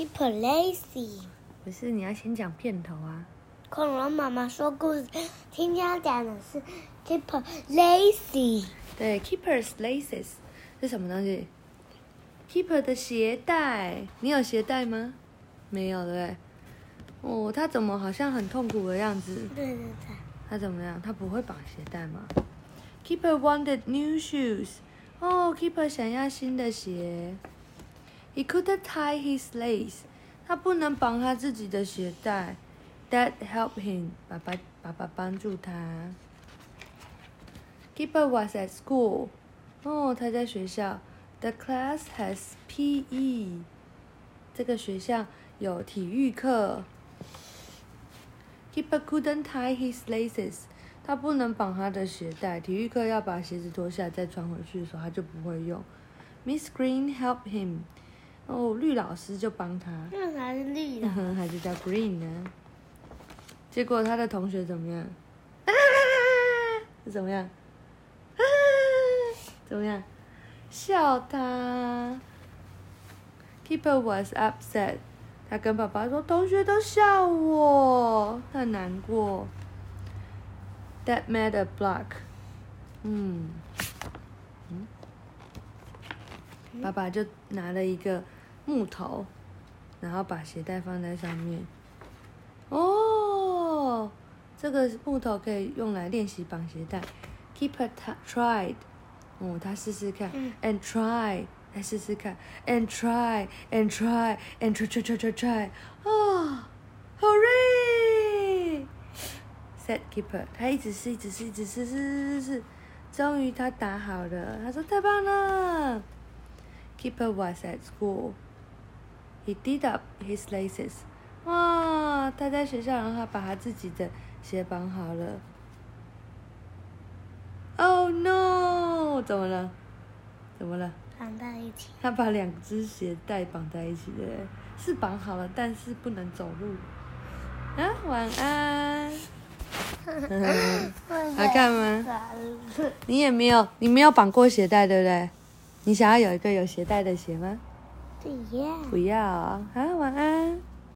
Keeper lazy。不是，你要先讲片头啊。恐龙妈妈说故事，今天要讲的是 Keeper lazy。对，Keeper's laces 是什么东西？Keeper 的鞋带，你有鞋带吗？没有，对不对？哦，他怎么好像很痛苦的样子？对对对。他怎么样？他不会绑鞋带吗？Keeper wanted new shoes。哦，Keeper 想要新的鞋。He couldn't tie his lace。他不能绑他自己的鞋带。Dad helped him。爸爸爸爸帮助他。Keeper was at school。哦，他在学校。The class has P.E。这个学校有体育课。Keeper couldn't tie his laces。他不能绑他的鞋带。体育课要把鞋子脱下再穿回去的时候，他就不会用。Miss Green helped him。哦，绿老师就帮他。那还是绿的。还是叫 Green 呢？结果他的同学怎么样？是 怎么样？怎么样？笑他。Keeper was upset。他跟爸爸说：“同学都笑我，很难过。” That made a block。嗯，嗯，爸爸就拿了一个木头，然后把鞋带放在上面。哦，这个木头可以用来练习绑鞋带。Keeper tried。哦，他试试看。And try。来试试看，and try and try and try try try try try，啊，hooray！said keeper，他一直试，一直试，一直试，试试试试，终于他打好了。他说太棒了。Keeper was at school. He did up his laces. 哇，他在学校，然后他把他自己的鞋绑好了。Oh no！怎么了？怎么了？绑在一起。他把两只鞋带绑在一起的，是绑好了，但是不能走路。啊，晚安。好看吗？你也没有，你没有绑过鞋带，对不对？你想要有一个有鞋带的鞋吗？不要。不要。好，晚安。